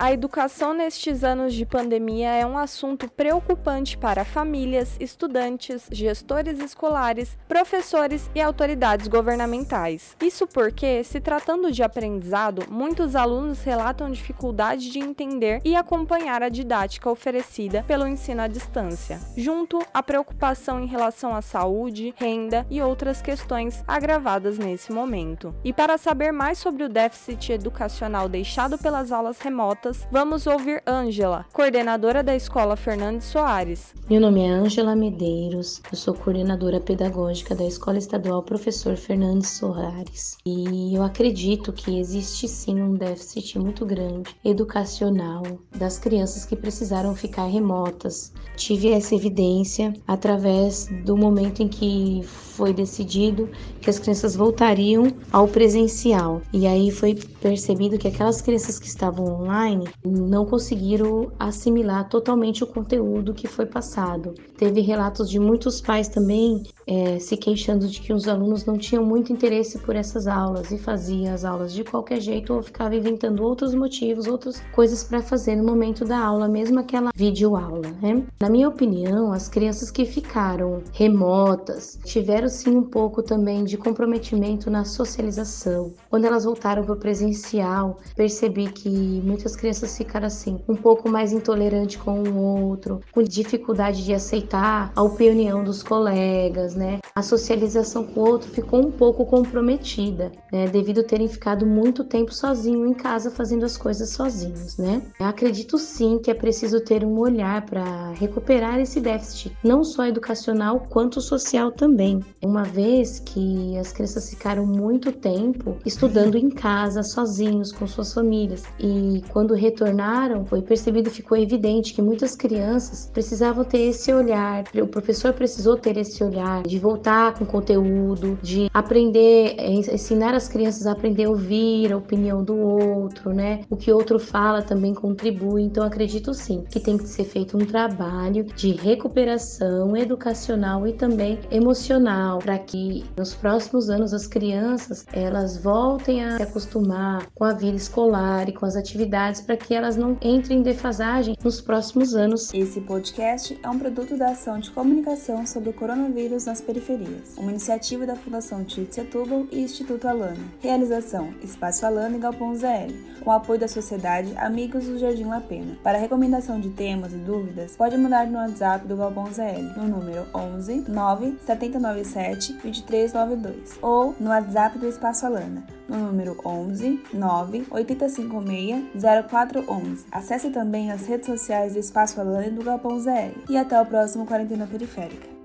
A educação nestes anos de pandemia é um assunto preocupante para famílias, estudantes, gestores escolares, professores e autoridades governamentais. Isso porque, se tratando de aprendizado, muitos alunos relatam dificuldade de entender e acompanhar a didática oferecida pelo ensino à distância, junto à preocupação em relação à saúde, renda e outras questões agravadas nesse momento. E para saber mais sobre o déficit educacional deixado pelas aulas remotas, vamos ouvir Ângela, coordenadora da Escola Fernandes Soares. Meu nome é Ângela Medeiros, eu sou coordenadora pedagógica da Escola Estadual Professor Fernandes Soares e eu acredito que existe sim um déficit muito grande educacional das crianças que precisaram ficar remotas. Tive essa evidência através do momento em que foi decidido que as crianças voltariam ao presencial e aí foi percebido que aquelas crianças que estavam online online não conseguiram assimilar totalmente o conteúdo que foi passado. Teve relatos de muitos pais também é, se queixando de que os alunos não tinham muito interesse por essas aulas e faziam as aulas de qualquer jeito ou ficava inventando outros motivos, outras coisas para fazer no momento da aula, mesmo aquela videoaula. Né? Na minha opinião, as crianças que ficaram remotas tiveram sim um pouco também de comprometimento na socialização. Quando elas voltaram para o presencial, percebi que muitas crianças crianças ficaram assim, um pouco mais intolerante com o outro, com dificuldade de aceitar a opinião dos colegas, né? A socialização com o outro ficou um pouco comprometida, né? Devido terem ficado muito tempo sozinho em casa fazendo as coisas sozinhos, né? Eu acredito sim que é preciso ter um olhar para recuperar esse déficit, não só educacional quanto social também. Uma vez que as crianças ficaram muito tempo estudando em casa, sozinhos, com suas famílias, e quando retornaram, foi percebido, ficou evidente que muitas crianças precisavam ter esse olhar, o professor precisou ter esse olhar de voltar com conteúdo, de aprender, é, ensinar as crianças a aprender a ouvir a opinião do outro, né? O que o outro fala também contribui. Então acredito sim que tem que ser feito um trabalho de recuperação educacional e também emocional para que nos próximos anos as crianças elas voltem a se acostumar com a vida escolar e com as atividades para que elas não entrem em defasagem nos próximos anos. Esse podcast é um produto da ação de comunicação sobre o coronavírus nas periferias, uma iniciativa da Fundação Tite Setúbal e Instituto Alana. Realização: Espaço Alana e Galpão ZL, com apoio da Sociedade Amigos do Jardim La Pena. Para recomendação de temas e dúvidas, pode mandar no WhatsApp do Galpão ZL no número 11 9 797 2392 ou no WhatsApp do Espaço Alana no número 11 9 856 0411. Acesse também as redes sociais do Espaço Alane do Galpão ZL. E até o próximo Quarentena Periférica.